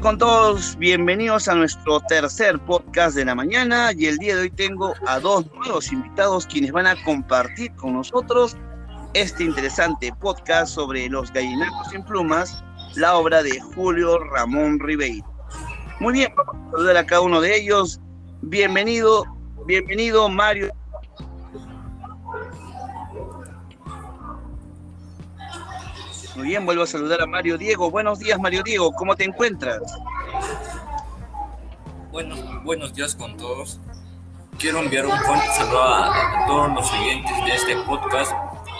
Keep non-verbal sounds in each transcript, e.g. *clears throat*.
con todos, bienvenidos a nuestro tercer podcast de la mañana y el día de hoy tengo a dos nuevos invitados quienes van a compartir con nosotros este interesante podcast sobre los gallinacos sin plumas, la obra de Julio Ramón Ribeiro. Muy bien, vamos a saludar a cada uno de ellos. Bienvenido, bienvenido Mario. Muy bien, vuelvo a saludar a Mario Diego. Buenos días, Mario Diego, ¿cómo te encuentras? Bueno, buenos días con todos. Quiero enviar un fuerte saludo a, a todos los oyentes de este podcast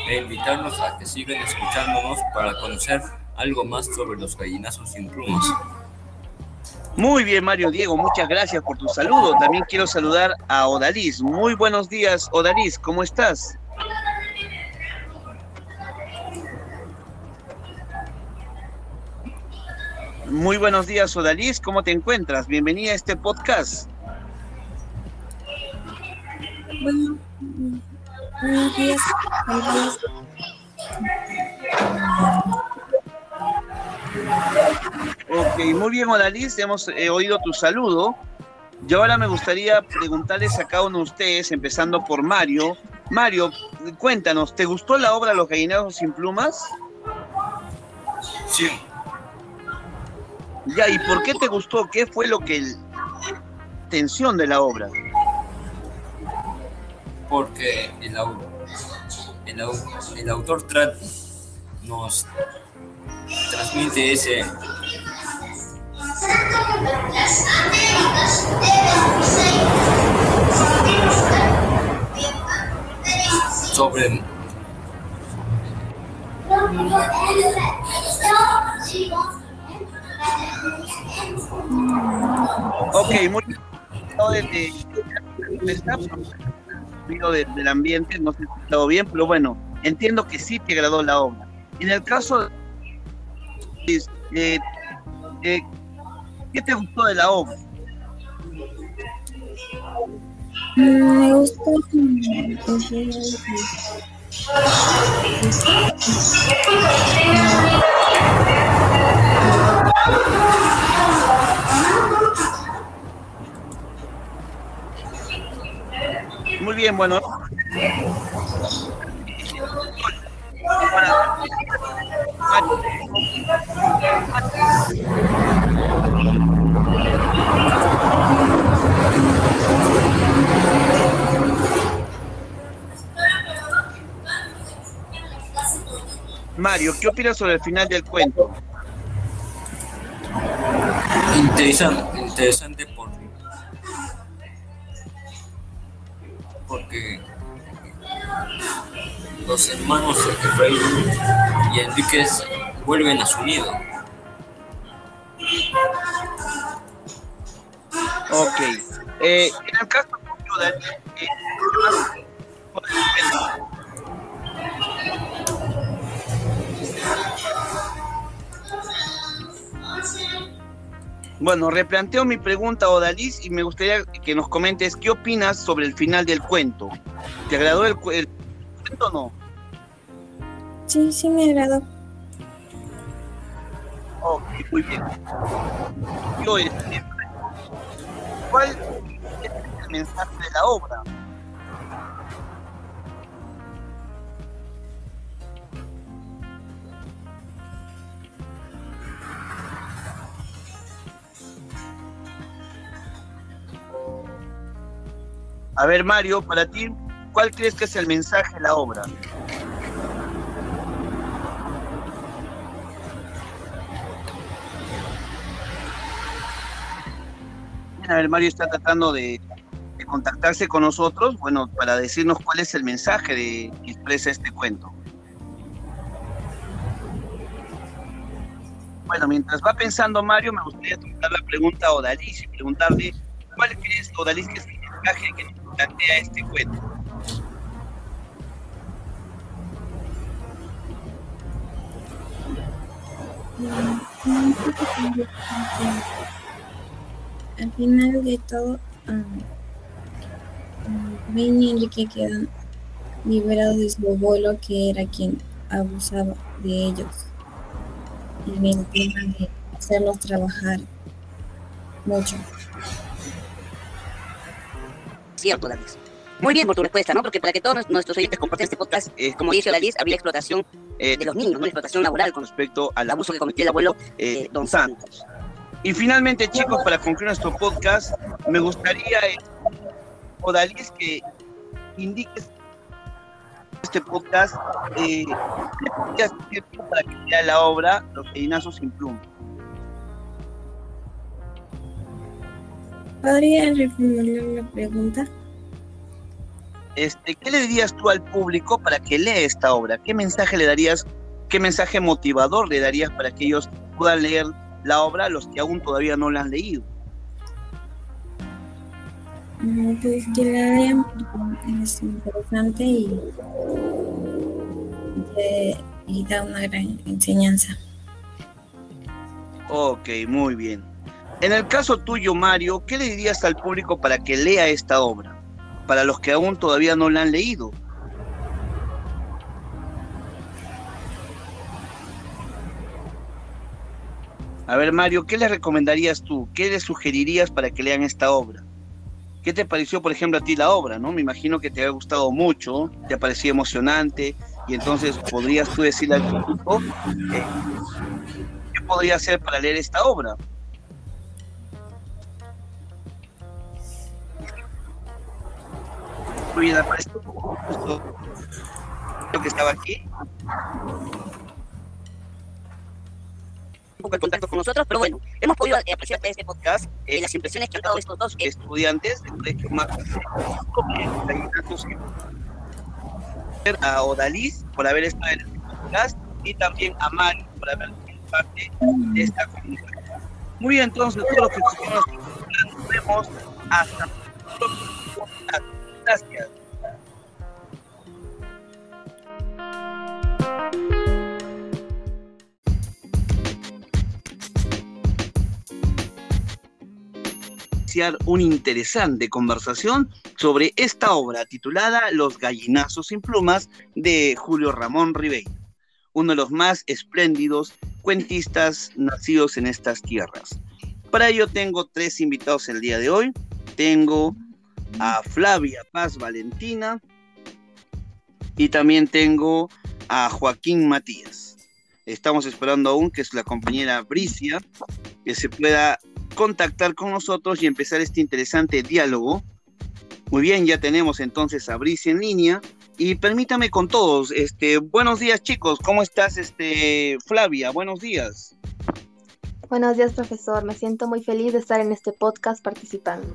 e invitarlos a que sigan escuchándonos para conocer algo más sobre los gallinazos sin plumas. Muy bien, Mario Diego, muchas gracias por tu saludo. También quiero saludar a Odalis. Muy buenos días, Odalis, ¿cómo estás? Muy buenos días, Odalis, ¿cómo te encuentras? Bienvenida a este podcast. Bueno, buenos días. Buenos días. Ok, muy bien, Odalis, hemos eh, oído tu saludo. Y ahora me gustaría preguntarles a cada uno de ustedes, empezando por Mario. Mario, cuéntanos, ¿te gustó la obra Los Gallineros sin Plumas? Sí, Ya, ¿y por qué te gustó? ¿Qué fue lo que... el- tensión de la obra? porque el, au- el, au- el autor tra- nos transmite ese sobre Ok, muy desde- de- del ambiente, no sé si estado bien, pero bueno, entiendo que sí te agradó la obra. En el caso de... eh, ¿Qué te gustó de la obra? Me gusta. Muy bien, bueno. Mario, ¿qué opinas sobre el final del cuento? Interesante, interesante por, porque los hermanos Efraín y Enríquez vuelven a su nido. Ok. Eh, en el caso tuyo, Bueno, replanteo mi pregunta, Odalis, y me gustaría que nos comentes qué opinas sobre el final del cuento. ¿Te agradó el, cu- el cuento o no? Sí, sí me agradó. Ok, muy bien. Yo, este, ¿Cuál es el mensaje de la obra? A ver, Mario, para ti, ¿cuál crees que es el mensaje de la obra? Bien, A ver, Mario está tratando de, contactarse con nosotros, bueno, para decirnos cuál es el mensaje de, que expresa este cuento. Bueno, mientras va pensando Mario, me gustaría tocar la pregunta a Odalis y preguntarle cuál crees, Odalis, que es que nos plantea este cuento. Al final de todo, um, Ben y Enrique quedan liberados de su abuelo, que era quien abusaba de ellos. En el tema de hacerlos trabajar mucho. Muy bien por tu respuesta, ¿no? Porque para que todos nuestros oyentes compartan este podcast, eh, como dice David, había explotación eh, de los niños, ¿no? La explotación laboral con respecto al abuso que cometió el abuelo eh, Don Santos. Y finalmente, chicos, para concluir nuestro podcast, me gustaría, eh, Odalis, que indiques este podcast para que sea la obra Los Peinazos sin Pluma. ¿Podría reformular la pregunta? Este, ¿Qué le dirías tú al público para que lea esta obra? ¿Qué mensaje le darías, qué mensaje motivador le darías para que ellos puedan leer la obra a los que aún todavía no la han leído? Mm, Pues que la lean porque es interesante y- y da una gran enseñanza. Ok, muy bien. En el caso tuyo, Mario, ¿qué le dirías al público para que lea esta obra? Para los que aún todavía no la han leído. A ver, Mario, ¿qué les recomendarías tú? ¿Qué les sugerirías para que lean esta obra? ¿Qué te pareció, por ejemplo, a ti la obra? ¿no? Me imagino que te ha gustado mucho, te parecía emocionante, y entonces podrías tú decirle al público eh, qué podría hacer para leer esta obra. Muy bien, aparece justo lo que estaba aquí. Un poco el contacto con nosotros, pero bueno, hemos podido apreciar este podcast eh, las impresiones que han dado estos dos estudiantes del colegio Marcos a Odalis por haber estado en este podcast y también a Mario por haber sido parte de esta comunidad. Muy bien, entonces, todos los que nos vemos hasta podcast. Gracias. una interesante conversación sobre esta obra titulada Los gallinazos sin plumas de Julio Ramón Ribeiro, uno de los más espléndidos cuentistas nacidos en estas tierras. Para ello tengo tres invitados el día de hoy. Tengo a Flavia Paz Valentina y también tengo a Joaquín Matías. Estamos esperando aún que es la compañera Bricia que se pueda contactar con nosotros y empezar este interesante diálogo. Muy bien, ya tenemos entonces a Bricia en línea y permítame con todos, este, buenos días chicos, ¿cómo estás, este, Flavia? Buenos días. Buenos días, profesor. Me siento muy feliz de estar en este podcast participando.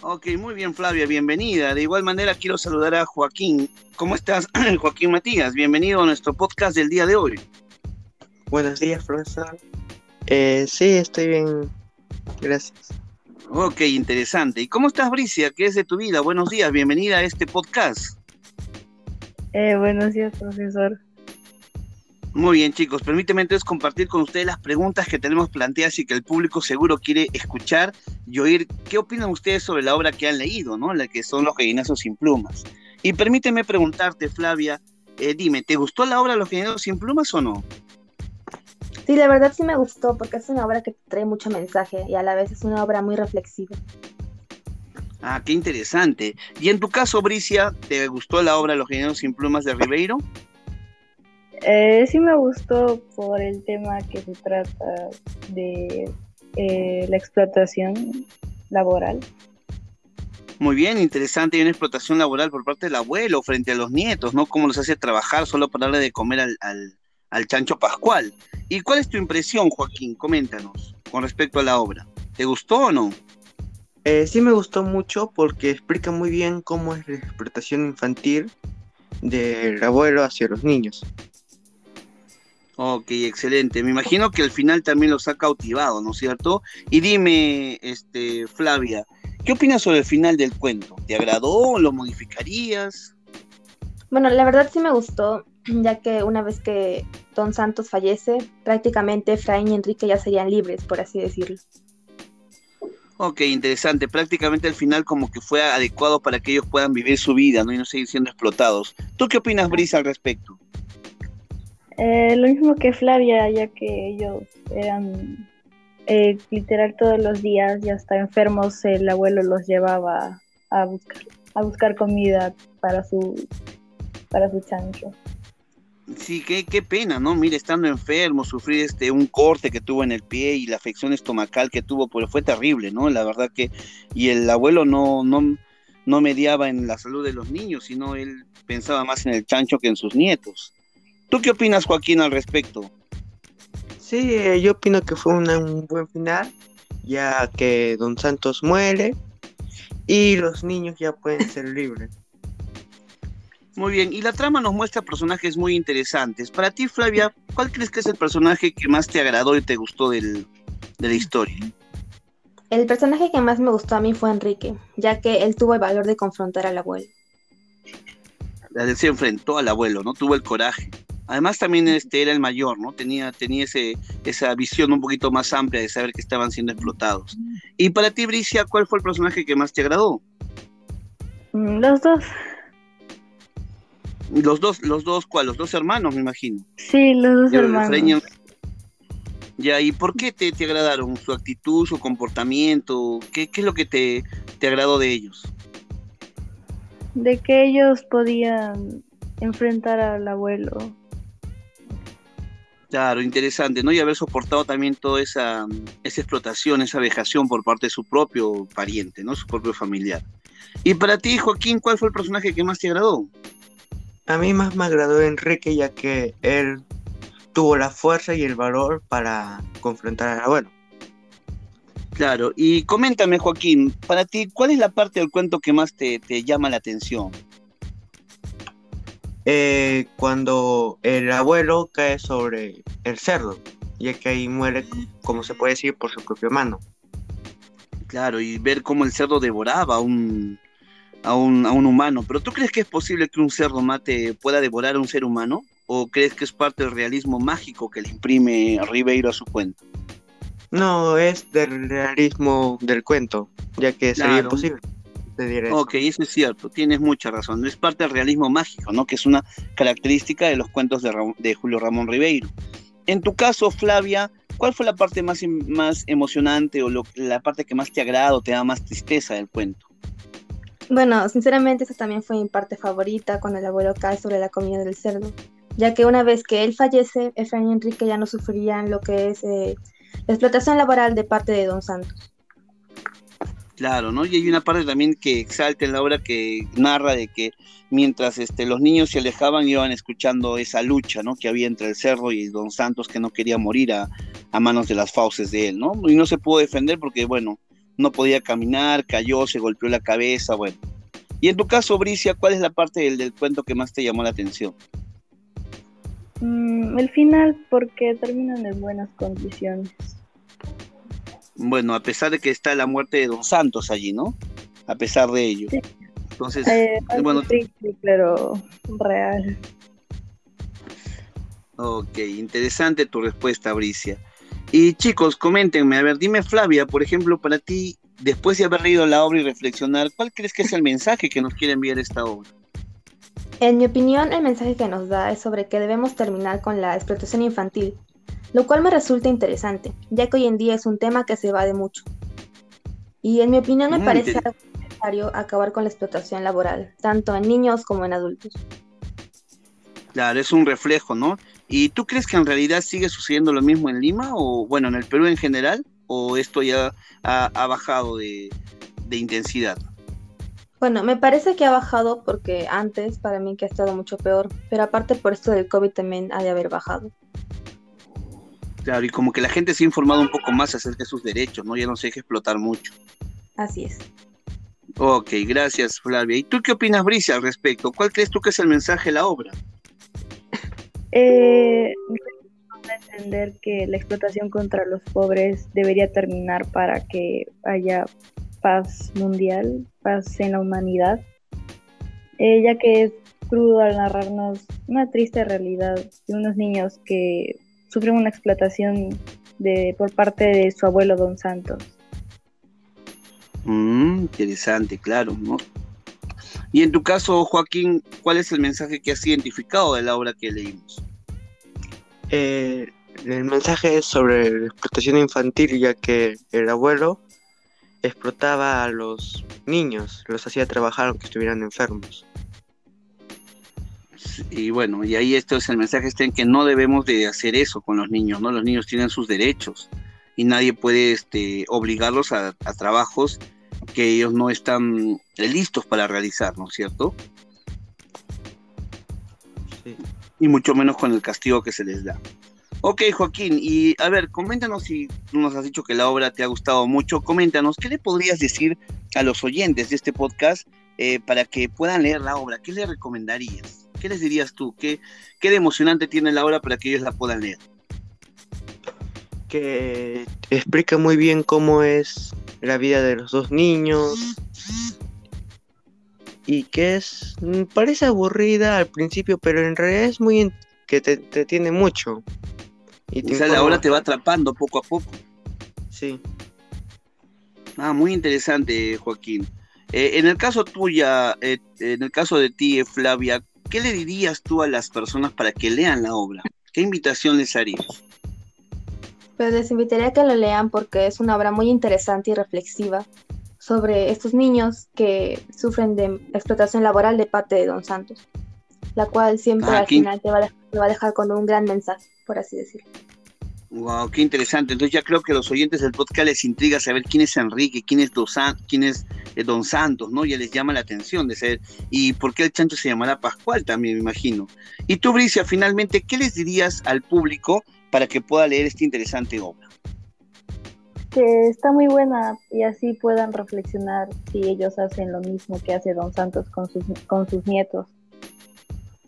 Ok, muy bien, Flavia, bienvenida. De igual manera quiero saludar a Joaquín. ¿Cómo estás, *clears throat* Joaquín Matías? Bienvenido a nuestro podcast del día de hoy. Buenos días, profesor. Eh, sí, estoy bien. Gracias. Ok, interesante. ¿Y cómo estás, Bricia? ¿Qué es de tu vida? Buenos días, bienvenida a este podcast. Eh, buenos días, profesor. Muy bien, chicos, permíteme entonces compartir con ustedes las preguntas que tenemos planteadas y que el público seguro quiere escuchar y oír qué opinan ustedes sobre la obra que han leído, ¿no? La que son Los gallinazos sin plumas. Y permíteme preguntarte, Flavia, eh, dime, ¿te gustó la obra Los gallinazos sin plumas o no? Sí, la verdad sí me gustó porque es una obra que trae mucho mensaje y a la vez es una obra muy reflexiva. Ah, qué interesante. Y en tu caso, Bricia, ¿te gustó la obra Los gallinazos sin plumas de Ribeiro? Eh, sí me gustó por el tema que se trata de eh, la explotación laboral. Muy bien, interesante. Y una explotación laboral por parte del abuelo frente a los nietos, ¿no? Cómo los hace trabajar solo para darle de comer al, al, al chancho pascual. ¿Y cuál es tu impresión, Joaquín? Coméntanos con respecto a la obra. ¿Te gustó o no? Eh, sí me gustó mucho porque explica muy bien cómo es la explotación infantil del abuelo hacia los niños. Ok, excelente. Me imagino que al final también los ha cautivado, ¿no es cierto? Y dime, este, Flavia, ¿qué opinas sobre el final del cuento? ¿Te agradó? ¿Lo modificarías? Bueno, la verdad sí me gustó, ya que una vez que Don Santos fallece, prácticamente Efraín y Enrique ya serían libres, por así decirlo. Ok, interesante. Prácticamente al final como que fue adecuado para que ellos puedan vivir su vida, ¿no? Y no seguir siendo explotados. ¿Tú qué opinas, Brisa, al respecto? Eh, lo mismo que Flavia, ya que ellos eran eh, literal todos los días y hasta enfermos el abuelo los llevaba a buscar, a buscar comida para su, para su chancho. Sí, qué, qué pena, ¿no? Mire, estando enfermo, sufrir este un corte que tuvo en el pie y la afección estomacal que tuvo, pues fue terrible, ¿no? La verdad que, y el abuelo no, no, no mediaba en la salud de los niños, sino él pensaba más en el chancho que en sus nietos. ¿Tú qué opinas, Joaquín, al respecto? Sí, eh, yo opino que fue un buen final, ya que Don Santos muere y los niños ya pueden *laughs* ser libres. Muy bien, y la trama nos muestra personajes muy interesantes. Para ti, Flavia, ¿cuál crees que es el personaje que más te agradó y te gustó del, de la historia? El personaje que más me gustó a mí fue Enrique, ya que él tuvo el valor de confrontar al abuelo. Él se enfrentó al abuelo, ¿no? Tuvo el coraje. Además también este era el mayor, ¿no? Tenía, tenía ese, esa visión un poquito más amplia de saber que estaban siendo explotados. Y para ti, Bricia, ¿cuál fue el personaje que más te agradó? Mm, los dos. Los dos, los dos, ¿cuál? Los dos hermanos, me imagino. Sí, los dos hermanos. Ya, ¿y por qué te, te, agradaron? ¿Su actitud, su comportamiento? ¿Qué, qué es lo que te, te agradó de ellos? De que ellos podían enfrentar al abuelo Claro, interesante, ¿no? Y haber soportado también toda esa, esa explotación, esa vejación por parte de su propio pariente, ¿no? Su propio familiar. Y para ti, Joaquín, ¿cuál fue el personaje que más te agradó? A mí más me agradó Enrique, ya que él tuvo la fuerza y el valor para confrontar al abuelo. Claro, y coméntame, Joaquín, para ti, ¿cuál es la parte del cuento que más te, te llama la atención? Eh, cuando el abuelo cae sobre el cerdo, ya que ahí muere, como se puede decir, por su propia mano. Claro, y ver cómo el cerdo devoraba a un, a un, a un humano. ¿Pero tú crees que es posible que un cerdo mate, pueda devorar a un ser humano? ¿O crees que es parte del realismo mágico que le imprime Ribeiro a su cuento? No, es del realismo del cuento, ya que sería imposible. Ok, eso es cierto, tienes mucha razón. Es parte del realismo mágico, ¿no? Que es una característica de los cuentos de, Julio Ramón Ribeiro. En tu caso, Flavia, ¿cuál fue la parte más, más emocionante o la parte que más te agrada o te da más tristeza del cuento? Bueno, sinceramente esa también fue mi parte favorita cuando el abuelo cae sobre la comida del cerdo, ya que una vez que él fallece, Efraín y Enrique ya no sufrirían lo que es eh, la explotación laboral de parte de Don Santos. Claro, ¿no? Y hay una parte también que exalta en la obra que narra de que mientras este, los niños se alejaban iban escuchando esa lucha, ¿no? Que había entre el cerro y Don Santos que no quería morir a, manos de las fauces de él, ¿no? Y no se pudo defender porque, bueno, no podía caminar, cayó, se golpeó la cabeza, bueno. Y en tu caso, Bricia, ¿cuál es la parte del, del cuento que más te llamó la atención? Mm, el final, porque terminan en buenas condiciones bueno, a pesar de que está la muerte de Don Santos allí, ¿no? A pesar de ello. Entonces, eh, bueno. Pero real. Ok, interesante tu respuesta, Bricia. Y chicos, coméntenme, a ver, dime Flavia, por ejemplo, para ti, después de haber leído la obra y reflexionar, ¿cuál crees que es el mensaje que nos quiere enviar esta obra? En mi opinión, el mensaje que nos da es sobre que debemos terminar con la explotación infantil, lo cual me resulta interesante, ya que hoy en día es un tema que se va de mucho. Y en mi opinión me parece necesario acabar con la explotación laboral, tanto en niños como en adultos. Claro, es un reflejo, ¿no? ¿Y tú crees que en realidad sigue sucediendo lo mismo en Lima o, bueno, en el Perú en general? ¿O esto ya ha, bajado de, de intensidad? Bueno, me parece que ha bajado porque antes para mí que ha estado mucho peor, pero aparte por esto del COVID también ha de haber bajado. Claro, y como que la gente se ha informado un poco más acerca de sus derechos, ¿no? Ya no se deja explotar mucho. Así es. Ok, gracias Flavia. ¿Y tú qué opinas, Bricia, al respecto? ¿Cuál crees tú que es el mensaje de la obra? Eh, entender que la explotación contra los pobres debería terminar para que haya paz mundial, paz en la humanidad, eh, ya que es crudo al narrarnos una triste realidad de unos niños que sufren una explotación de, por parte de su abuelo Don Santos. Mm, interesante, claro, ¿no? Y en tu caso, Joaquín, ¿cuál es el mensaje que has identificado de la obra que leímos? Eh, el mensaje es sobre la explotación infantil, ya que el abuelo explotaba a los niños, los hacía trabajar aunque estuvieran enfermos. Y bueno, y ahí esto es el mensaje está en que no debemos de hacer eso con los niños, ¿no? Los niños tienen sus derechos y nadie puede este, obligarlos a, a trabajos que ellos no están listos para realizar, ¿no es cierto? Sí. Y mucho menos con el castigo que se les da. Ok, Joaquín, y a ver, coméntanos si tú nos has dicho que la obra te ha gustado mucho, coméntanos, ¿qué le podrías decir a los oyentes de este podcast eh, para que puedan leer la obra? ¿Qué les recomendarías? ¿Qué les dirías tú? ¿Qué, ¿Qué de emocionante tiene la obra para que ellos la puedan leer? Que explica muy bien cómo es la vida de los dos niños y que es mm, parece aburrida al principio, pero en realidad es muy que te entretiene mucho. Y O sea, la obra te va atrapando poco a poco. Sí. Ah, muy interesante, Joaquín. Eh, en el caso tuya, eh, en el caso de ti, eh, Flavia, ¿qué le dirías tú a las personas para que lean la obra? ¿Qué invitación les harías? Pero les invitaría a que lo lean porque es una obra muy interesante y reflexiva sobre estos niños que sufren de explotación laboral de parte de Don Santos, la cual siempre Ah, al final te va, a, te va a dejar con un gran mensaje, por así decirlo. Wow, qué interesante. Entonces ya creo que los oyentes del podcast les intriga saber quién es Enrique, quién es, Don quién es eh, Don Santos, ¿no? Ya les llama la atención de saber. ¿Y por qué el chancho se llamará Pascual también, me imagino? Y tú, Bricia, finalmente, ¿qué les dirías al público para que pueda leer esta interesante obra? Que está muy buena y así puedan reflexionar si ellos hacen lo mismo que hace Don Santos con sus, con sus nietos.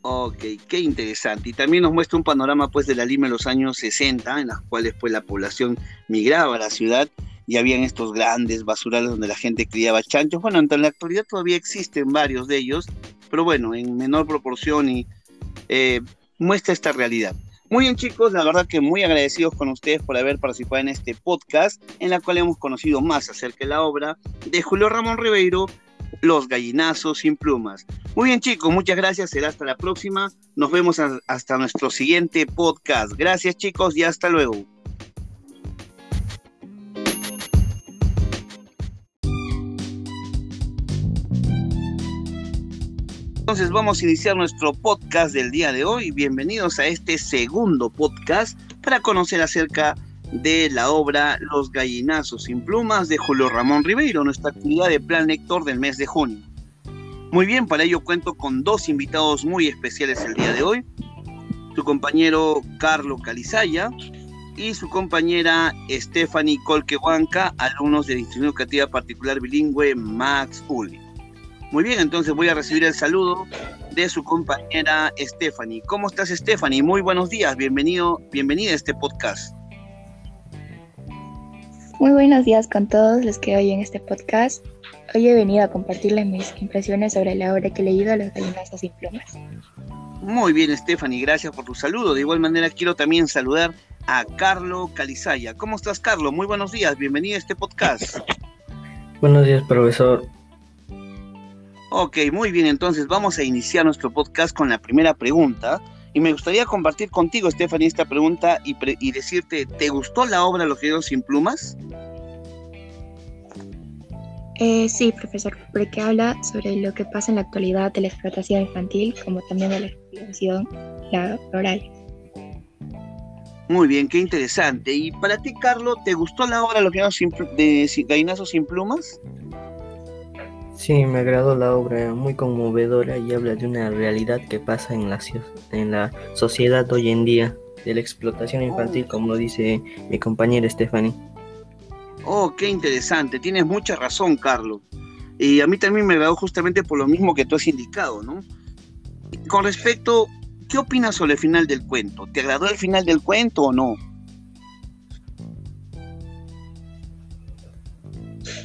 Ok, qué interesante. Y también nos muestra un panorama pues de la Lima en los años 60, en las cuales pues la población migraba a la ciudad y habían estos grandes basurales donde la gente criaba chanchos. Bueno, en la actualidad todavía existen varios de ellos, pero bueno, en menor proporción y eh, muestra esta realidad. Muy bien chicos, la verdad que muy agradecidos con ustedes por haber participado en este podcast en la cual hemos conocido más acerca de la obra de Julio Ramón Ribeiro, Los gallinazos sin plumas. Muy bien chicos, muchas gracias, será hasta la próxima. Nos vemos hasta nuestro siguiente podcast. Gracias chicos y hasta luego. Entonces vamos a iniciar nuestro podcast del día de hoy. Bienvenidos a este segundo podcast para conocer acerca de la obra Los gallinazos sin plumas de Julio Ramón Ribeiro, nuestra actividad de Plan Lector del mes de junio. Muy bien, para ello cuento con dos invitados muy especiales el día de hoy. Su compañero Carlos Calizaya y su compañera Stephanie Colquehuanca, alumnos de la Institución Educativa Particular Bilingüe Max Uli. Muy bien, entonces voy a recibir el saludo de su compañera Stephanie. ¿Cómo estás, Stephanie? Muy buenos días, bienvenido, bienvenida a este podcast. Muy buenos días con todos los que oyen este podcast. Hoy he venido a compartirles mis impresiones sobre la obra que he leído, Los gallinazos sin plumas. Muy bien, Stephanie, gracias por tu saludo. De igual manera, quiero también saludar a Carlo Calizaya. ¿Cómo estás, Carlos? Muy buenos días, bienvenido a este podcast. *laughs* Buenos días, profesor. Ok, muy bien, entonces vamos a iniciar nuestro podcast con la primera pregunta. Y me gustaría compartir contigo, Stephanie, esta pregunta y, pre- y decirte, ¿te gustó la obra Los Guerreros sin plumas? Eh, sí, profesor, porque habla sobre lo que pasa en la actualidad de la explotación infantil, como también de la explotación laboral. Muy bien, qué interesante. Y para ti, Carlos, ¿te gustó la obra Los Guerreros sin de Gallinazos sin plumas? Sí, me agradó la obra, muy conmovedora y habla de una realidad que pasa en la, en la sociedad hoy en día, de la explotación infantil, como lo dice mi compañera Stephanie. Oh, qué interesante. Tienes mucha razón, Carlos. Y a mí también me agradó justamente por lo mismo que tú has indicado, ¿no? Con respecto, ¿qué opinas sobre el final del cuento? ¿Te agradó el final del cuento o no?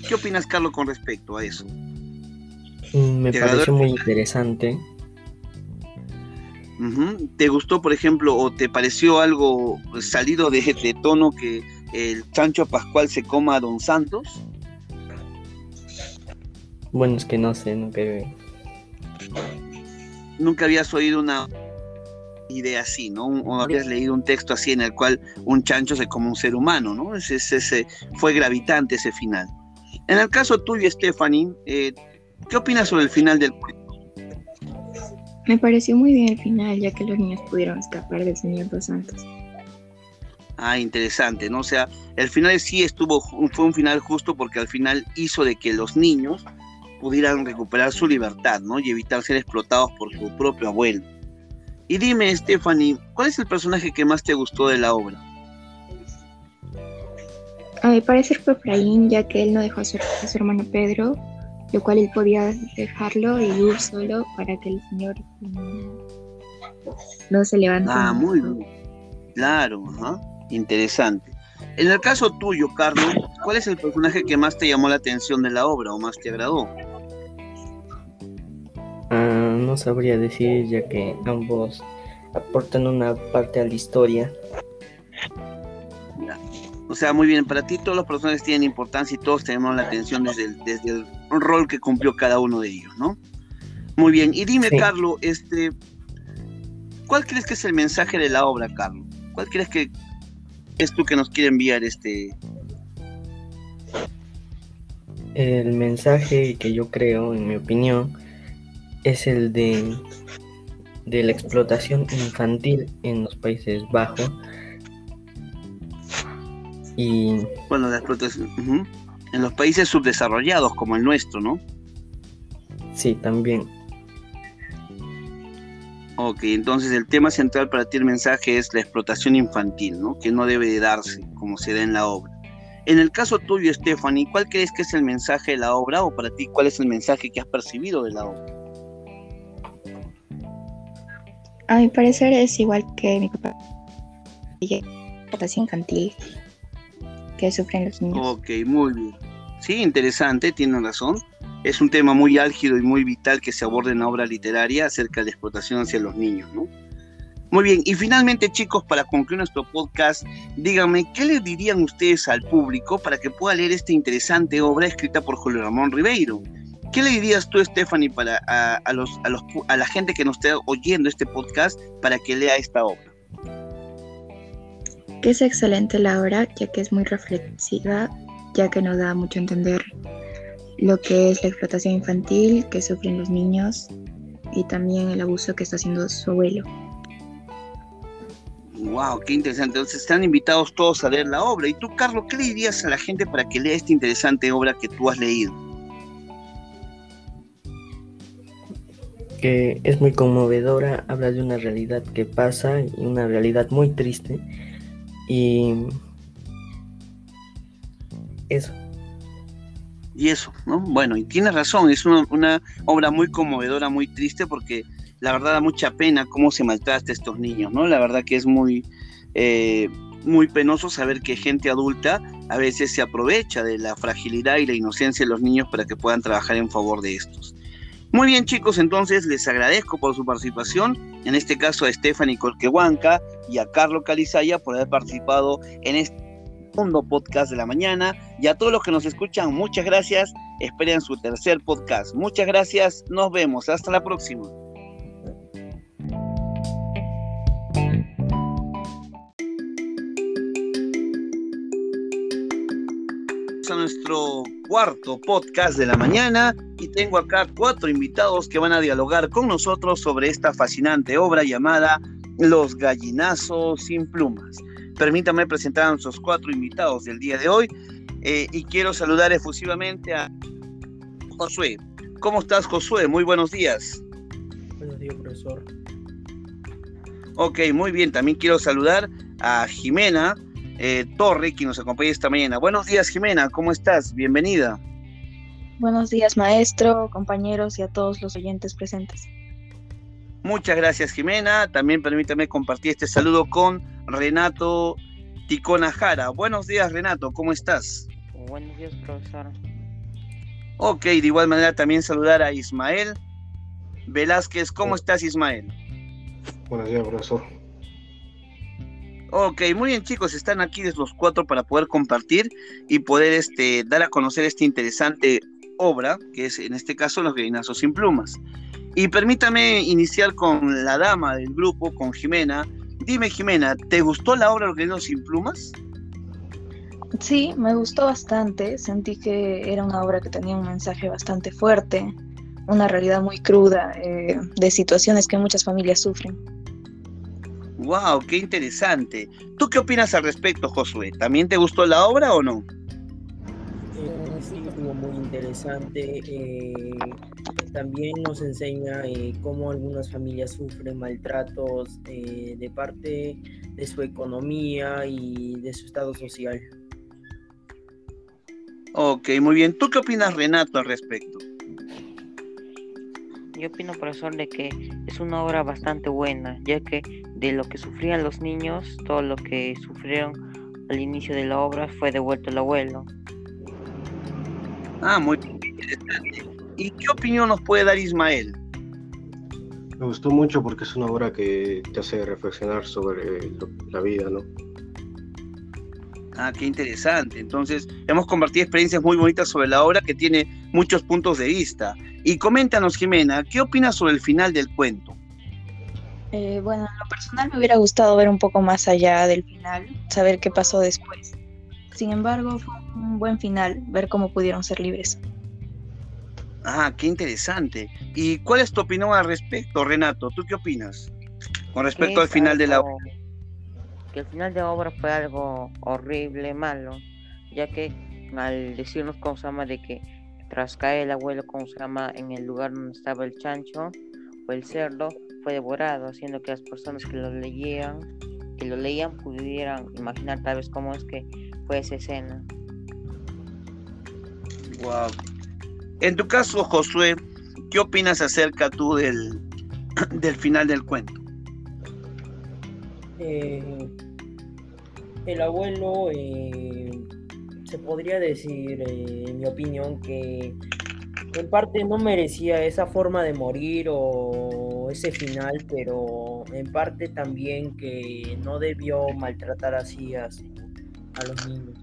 ¿Qué opinas, Carlos, con respecto a eso? Mm, Me ¿Te agradó pareció el muy interesante. ¿Te gustó, por ejemplo, o te pareció algo salido de, de tono que el Chancho Pascual se coma a Don Santos? Bueno, es que no sé, nunca he- Nunca habías oído una idea así, ¿no? O habías leído un texto así en el cual un chancho se come un ser humano, ¿no? Ese, ese, fue gravitante ese final. En el caso tuyo, Stephanie, eh, ¿qué opinas sobre el final del cuento? Me pareció muy bien el final, ya que los niños pudieron escapar del Señor dos Santos. Ah, interesante, ¿no? O sea, el final sí estuvo, fue un final justo porque al final hizo de que los niños pudieran recuperar su libertad, ¿no? Y evitar ser explotados por su propio abuelo. Y dime, Stephanie, ¿cuál es el personaje que más te gustó de la obra? A mi parecer fue Efraín, ya que él no dejó a su, hermano Pedro, lo cual él podía dejarlo y ir solo para que el Señor no se levante. Ah, muy bien. Claro, interesante. En el caso tuyo, Carlos, ¿cuál es el personaje que más te llamó la atención de la obra o más te agradó? Ah, no sabría decir, ya que ambos aportan una parte a la historia. O sea, muy bien, para ti todos los personajes tienen importancia y todos tenemos la atención desde el, desde el rol que cumplió cada uno de ellos, ¿no? Muy bien, y dime, Carlos, este, ¿cuál crees que es el mensaje de la obra, Carlos? ¿Cuál crees que es tú que nos quiere enviar este? El mensaje que yo creo, en mi opinión, es el de, de la explotación infantil en los Países Bajos. Y bueno, la explotación en los países subdesarrollados como el nuestro, ¿no? Sí, también. Ok, entonces el tema central para ti el mensaje es la explotación infantil, ¿no? Que no debe de darse como se da en la obra. En el caso tuyo, Stephanie, ¿cuál crees que es el mensaje de la obra o para ti cuál es el mensaje que has percibido de la obra? A mi parecer es igual que mi papá. Explotación infantil que sufren los niños. Ok, muy bien. Sí, interesante, tiene razón. Es un tema muy álgido y muy vital que se aborda en la obra literaria acerca de la explotación hacia los niños, ¿no? Muy bien, y finalmente chicos, para concluir nuestro podcast, díganme, ¿qué le dirían ustedes al público para que pueda leer esta interesante obra escrita por Julio Ramón Ribeiro? ¿Qué le dirías tú, Stephanie, para a, los, a, a la gente que nos esté oyendo este podcast para que lea esta obra? Que es excelente la obra, ya que es muy reflexiva, ya que nos da mucho a entender lo que es la explotación infantil que sufren los niños y también el abuso que está haciendo su abuelo. Wow, qué interesante. Entonces están invitados todos a leer la obra. ¿Y tú, Carlos, qué le dirías a la gente para que lea esta interesante obra que tú has leído? que es muy conmovedora, habla de una realidad que pasa y una realidad muy triste. Y eso. Y eso, ¿no? Bueno, y tiene razón, es una, obra muy conmovedora, muy triste, porque la verdad da mucha pena cómo se maltrata a estos niños, ¿no? La verdad que es muy, eh, muy penoso saber que gente adulta a veces se aprovecha de la fragilidad y la inocencia de los niños para que puedan trabajar en favor de estos. Muy bien chicos, entonces les agradezco por su participación, en este caso a Stephanie Colquehuanca y a Carlos Calizaya por haber participado en este segundo podcast de la mañana y a todos los que nos escuchan, muchas gracias, esperen su tercer podcast. Muchas gracias, nos vemos, hasta la próxima. Nuestro cuarto podcast de la mañana y tengo acá cuatro invitados que van a dialogar con nosotros sobre esta fascinante obra llamada Los gallinazos sin plumas. Permítanme presentar a nuestros cuatro invitados del día de hoy eh, y quiero saludar efusivamente a Josué. ¿Cómo estás, Josué? Muy buenos días. Buenos días, profesor. Ok, muy bien. También quiero saludar a Jimena eh, Torre, quien nos acompaña esta mañana. Buenos días, Jimena, ¿cómo estás? Bienvenida. Buenos días, maestro, compañeros y a todos los oyentes presentes. Muchas gracias, Jimena. También permítame compartir este saludo con Renato Ticona Jara. Buenos días, Renato, ¿cómo estás? Buenos días, profesor. Ok, de igual manera también saludar a Ismael Velázquez. ¿Cómo estás, Ismael? Buenos días, profesor. Ok, muy bien chicos, están aquí los cuatro para poder compartir y poder este, dar a conocer esta interesante obra, que es en este caso Los Gallinazos sin Plumas. Y permítame iniciar con la dama del grupo, con Jimena. Dime, Jimena, ¿te gustó la obra Organismo sin plumas? Sí, me gustó bastante. Sentí que era una obra que tenía un mensaje bastante fuerte, una realidad muy cruda eh, de situaciones que muchas familias sufren. ¡Wow! ¡Qué interesante! ¿Tú qué opinas al respecto, Josué? ¿También te gustó la obra o no? Eh, sí, estuvo muy interesante. Eh, también nos enseña eh, cómo algunas familias sufren maltratos de parte de su economía y de su estado social. Ok, muy bien. ¿Tú qué opinas, Renato, al respecto? Yo opino, profesor, de que es una obra bastante buena, ya que de lo que sufrían los niños, todo lo que sufrieron al inicio de la obra fue devuelto al abuelo. Ah, muy interesante. ¿Y qué opinión nos puede dar Ismael? Me gustó mucho porque es una obra que te hace reflexionar sobre lo- la vida, ¿no? Ah, qué interesante. Entonces, hemos compartido experiencias muy bonitas sobre la obra que tiene muchos puntos de vista. Y coméntanos, Jimena, ¿qué opinas sobre el final del cuento? Eh, bueno, en lo personal me hubiera gustado ver un poco más allá del final, saber qué pasó después. Sin embargo, fue un buen final, ver cómo pudieron ser libres. Ah, qué interesante. ¿Y cuál es tu opinión al respecto, Renato? ¿Tú qué opinas con respecto al final de la algo- Que el final de la obra fue algo horrible, malo, ya que al decirnos se llama de que tras caer el abuelo, cómo se llama, en el lugar donde estaba el chancho o el cerdo, fue devorado, haciendo que las personas que lo leían, que lo leían pudieran imaginar tal vez cómo es que fue esa escena. Wow. En tu caso, Josué, ¿qué opinas acerca tú del, *clears throat* del final del cuento? Eh, el abuelo, eh, se podría decir, eh, en mi opinión, que en parte no merecía esa forma de morir o ese final, pero en parte también que no debió maltratar así a, a los niños.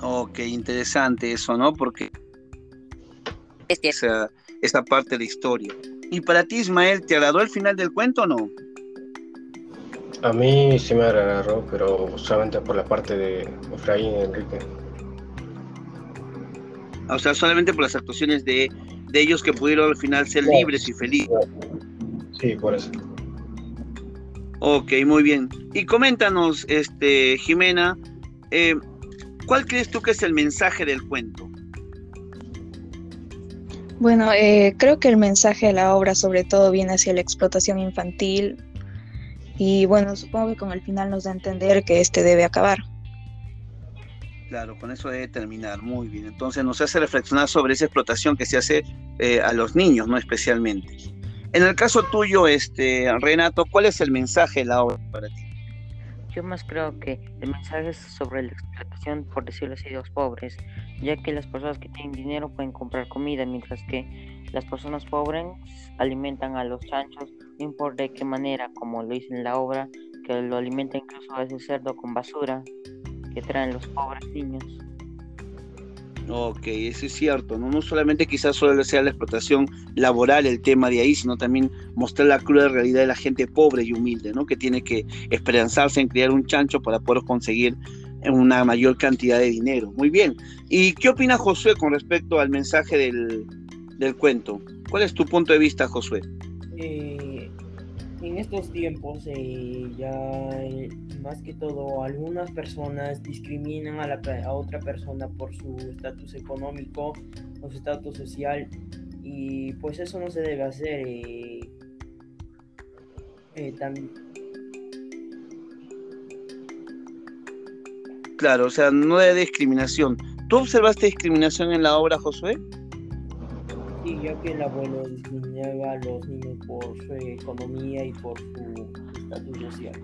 Ok, interesante eso, ¿no? Porque esa, esa parte de la historia. ¿Y para ti, Ismael, te agradó el final del cuento o no? A mí sí me agarró, pero solamente por la parte de Efraín y Enrique. O sea, solamente por las actuaciones de, de ellos que pudieron al final ser libres y felices. Sí, por eso. Ok, muy bien. Y coméntanos, este, Jimena, eh, ¿cuál crees tú que es el mensaje del cuento? Bueno, eh, creo que el mensaje de la obra sobre todo viene hacia la explotación infantil y bueno, supongo que con el final nos da a entender que este debe acabar. Claro, con eso debe terminar. Muy bien. Entonces nos hace reflexionar sobre esa explotación que se hace eh, a los niños, ¿no? Especialmente. En el caso tuyo, este, Renato, ¿cuál es el mensaje de la obra para ti? Yo más creo que el mensaje es sobre la explotación, por decirlo así, de los pobres, ya que las personas que tienen dinero pueden comprar comida, mientras que las personas pobres alimentan a los chanchos, no de qué manera, como lo dice en la obra, que lo alimenta incluso a ese cerdo con basura que traen los pobres niños. Ok, eso es cierto, ¿no? No solamente quizás solo sea la explotación laboral el tema de ahí, sino también mostrar la cruda realidad de la gente pobre y humilde, ¿no? Que tiene que esperanzarse en criar un chancho para poder conseguir una mayor cantidad de dinero. Muy bien. ¿Y qué opina Josué con respecto al mensaje del, del cuento? ¿Cuál es tu punto de vista, Josué? En estos tiempos eh, ya eh, más que todo algunas personas discriminan a, la, a otra persona por su estatus económico o su estatus social y pues eso no se debe hacer. eh, eh, Claro, o sea, no de discriminación. ¿Tú observaste discriminación en la obra, Josué? Que el abuelo discriminaba a los niños por su economía y por su estatus social.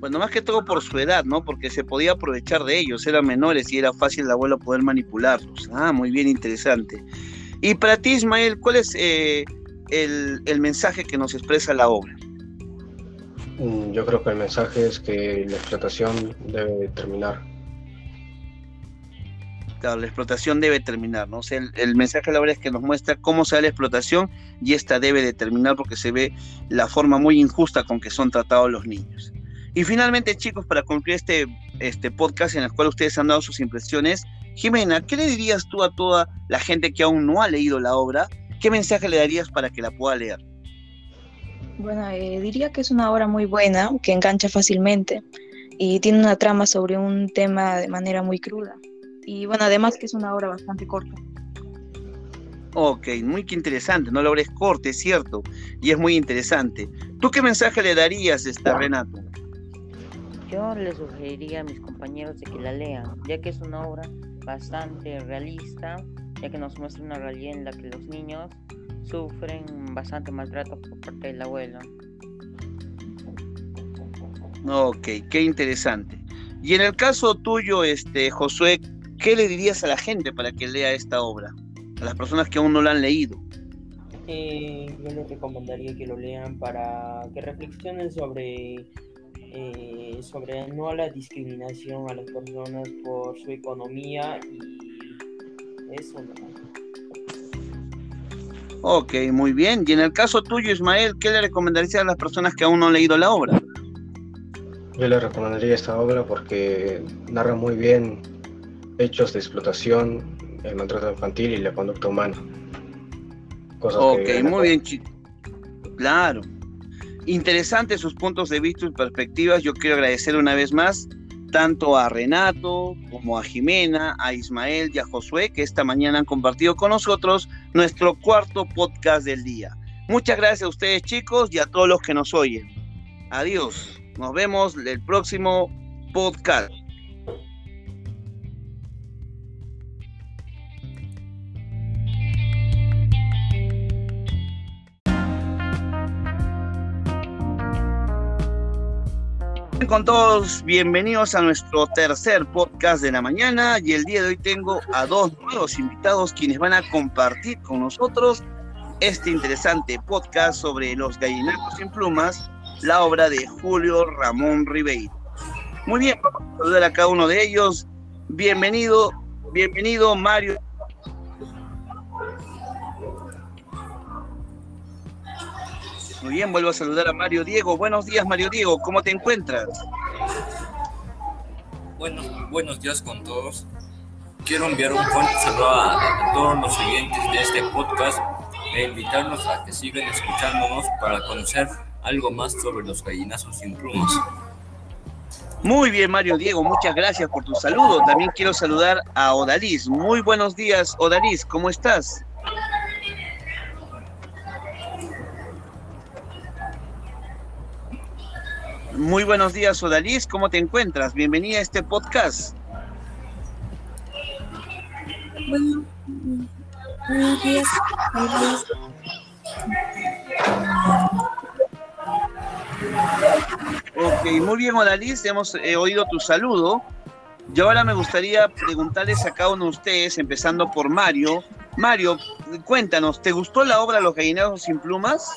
Bueno, más que todo por su edad, ¿no? Porque se podía aprovechar de ellos, eran menores y era fácil el abuelo poder manipularlos. Ah, muy bien, interesante. Y para ti, Ismael, ¿cuál es eh, el, el mensaje que nos expresa la obra? Mm, Yo creo que el mensaje es que la explotación debe terminar. La explotación debe terminar, ¿no? El, mensaje de la obra es que nos muestra cómo se da la explotación y esta debe de terminar porque se ve la forma muy injusta con que son tratados los niños. Y finalmente, chicos, para concluir este, este podcast en el cual ustedes han dado sus impresiones, Jimena, ¿qué le dirías tú a toda la gente que aún no ha leído la obra? ¿Qué mensaje le darías para que la pueda leer? Bueno, eh, diría que es una obra muy buena, que engancha fácilmente y tiene una trama sobre un tema de manera muy cruda. Y bueno, además que es una obra bastante corta. Ok, muy que interesante, no la obra es corta, es cierto, y es muy interesante. ¿Tú qué mensaje le darías, esta Renato? Yo le sugeriría a mis compañeros de que la lean, ya que es una obra bastante realista, ya que nos muestra una realidad en la que los niños sufren bastante maltrato por parte del abuelo. Ok, qué interesante. Y en el caso tuyo, este, Josué, ¿qué le dirías a la gente para que lea esta obra? A las personas que aún no la han leído. Eh, yo les recomendaría que lo lean para que reflexionen sobre, eh, sobre no a la discriminación a las personas por su economía y eso, ¿no? Ok, muy bien. Y en el caso tuyo, Ismael, ¿qué le recomendarías a las personas que aún no han leído la obra? Yo le recomendaría esta obra porque narra muy bien hechos de explotación, el maltrato infantil y la conducta humana. Cosas ok, que muy bien, chicos. Claro. Interesantes sus puntos de vista y perspectivas. Yo quiero agradecer una vez más tanto a Renato como a Jimena, a Ismael y a Josué que esta mañana han compartido con nosotros nuestro cuarto podcast del día. Muchas gracias a ustedes chicos y a todos los que nos oyen. Adiós. Nos vemos el próximo podcast. Con todos, bienvenidos a nuestro tercer podcast de la mañana y el día de hoy tengo a dos nuevos invitados quienes van a compartir con nosotros este interesante podcast sobre los gallinacos sin plumas, la obra de Julio Ramón Ribeiro. Muy bien, vamos a saludar a cada uno de ellos. Bienvenido, bienvenido Mario. Muy bien, vuelvo a saludar a Mario Diego. Buenos días, Mario Diego, ¿cómo te encuentras? Bueno, buenos días con todos. Quiero enviar un fuerte saludo a, a todos los oyentes de este podcast e invitarnos a que sigan escuchándonos para conocer algo más sobre los gallinazos sin plumas. Muy bien, Mario Diego, muchas gracias por tu saludo. También quiero saludar a Odalis. Muy buenos días, Odalis, ¿cómo estás? Muy buenos días, Odalis, ¿cómo te encuentras? Bienvenida a este podcast. Bueno, buenos días. buenos días. Ok, muy bien, Odalis, hemos eh, oído tu saludo. Y ahora me gustaría preguntarles a cada uno de ustedes, empezando por Mario. Mario, cuéntanos, ¿te gustó la obra Los gallineros sin plumas?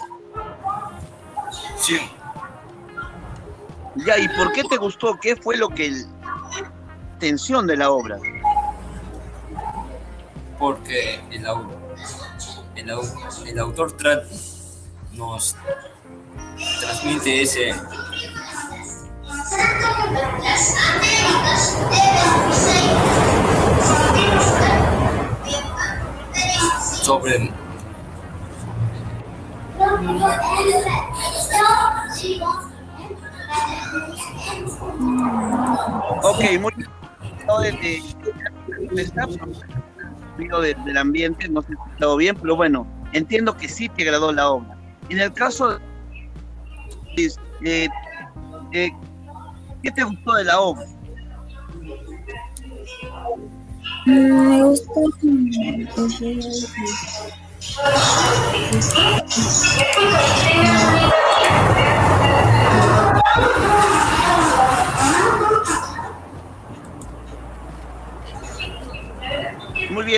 Sí, Ya, ¿y por qué te gustó? ¿Qué fue lo que el- tensión de la obra? porque el, el, el autor tra- nos transmite ese sobre Ok, muy bien. De, de- de- está- ruido de- del ambiente, no si he estado bien, pero bueno, entiendo que sí te agradó la obra. En el caso de eh, eh, ¿qué te gustó de la obra? Mm, Me gusta.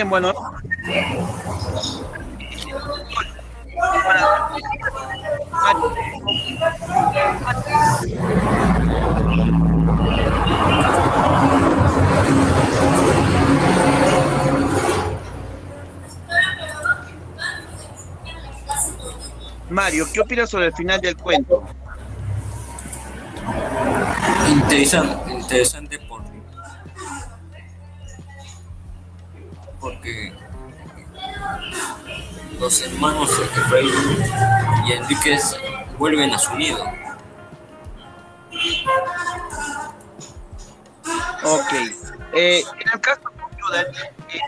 bien bueno. Mario, ¿qué opinas sobre el final del cuento? Interesante, interesante. Y Enríquez vuelven a su nido. Ok. Eh, en el caso eh,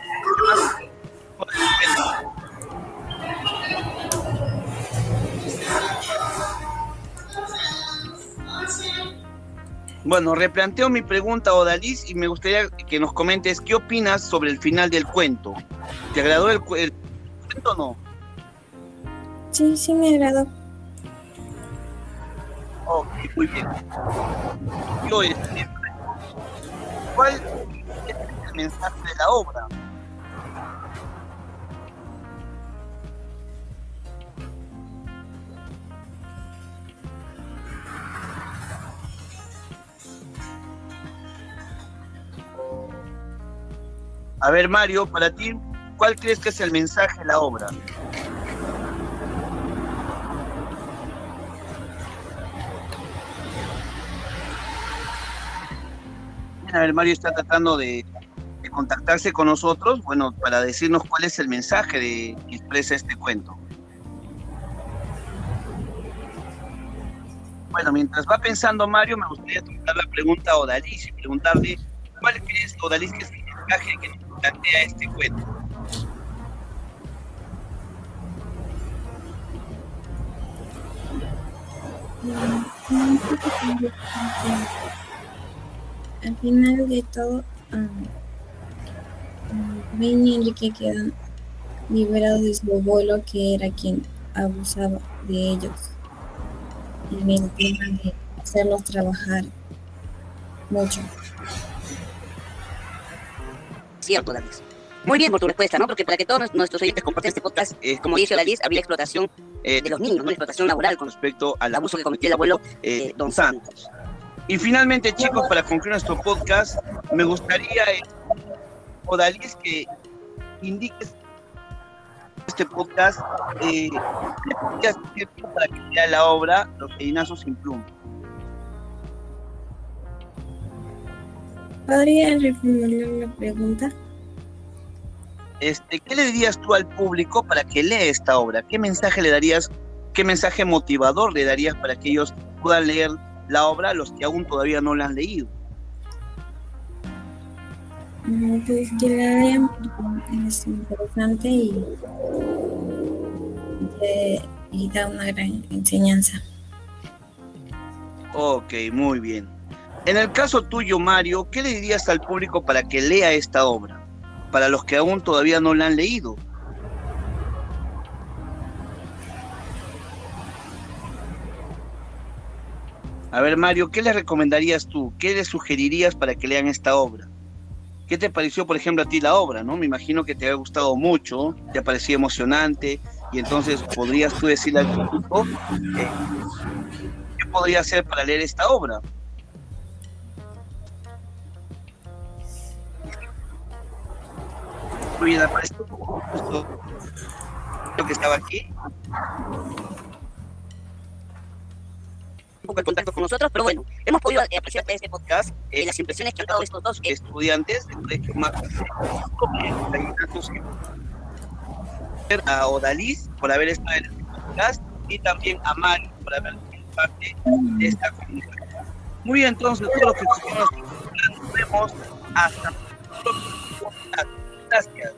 Bueno, replanteo mi pregunta, Odalis, y me gustaría que nos comentes qué opinas sobre el final del cuento. ¿Te agradó el cuento o no? Sí, sí me agradó. Ok, muy bien. Yo, este, ¿Cuál es el mensaje de la obra? A ver, Mario, para ti, ¿cuál crees que es el mensaje de la obra? A ver, Mario está tratando de, contactarse con nosotros, bueno, para decirnos cuál es el mensaje que expresa este cuento. Bueno, mientras va pensando Mario, me gustaría tomar la pregunta a Odalis y preguntarle cuál crees, Odalis, que es el mensaje que nos plantea este cuento. Al final de todo, um, Ben y Enrique quedan liberados de su abuelo, que era quien abusaba de ellos. En el de hacerlos trabajar mucho. Cierto, Dalis. Muy bien por tu respuesta, ¿no? Porque para que todos nuestros oyentes compartan este podcast, eh, como dice Dalis, habría explotación eh, de los niños, ¿no? explotación laboral con respecto al abuso que cometió el abuelo eh, Don Santos. Y finalmente, chicos, para concluir nuestro podcast, me gustaría, eh, que indiques este podcast, eh, ¿qué podrías decir tú para que sea la obra Los Gallinazos sin Pluma? ¿Podría reformular la pregunta? Este, ¿Qué le dirías tú al público para que lea esta obra? ¿Qué mensaje le darías, qué mensaje motivador le darías para que ellos puedan leer la obra a los que aún todavía no la han leído? Mm, Pues que la lean porque es interesante y, eh, y da una gran enseñanza. Ok, muy bien. En el caso tuyo, Mario, ¿qué le dirías al público para que lea esta obra? Para los que aún todavía no la han leído. A ver, Mario, ¿qué les recomendarías tú? ¿Qué les sugerirías para que lean esta obra? ¿Qué te pareció, por ejemplo, a ti la obra? ¿no? Me imagino que te ha gustado mucho, te ha parecido emocionante, y entonces podrías tú decirle al público eh, qué podría hacer para leer esta obra. Muy bien, lo que estaba aquí poco el contacto con nosotros, pero bueno, hemos podido apreciar este podcast eh, las impresiones que han dado estos dos estudiantes del colegio más a Odaliz por haber estado en este podcast y también a Mari por haber sido parte de esta comunidad. Muy bien, entonces, todos los que nos vemos hasta Gracias.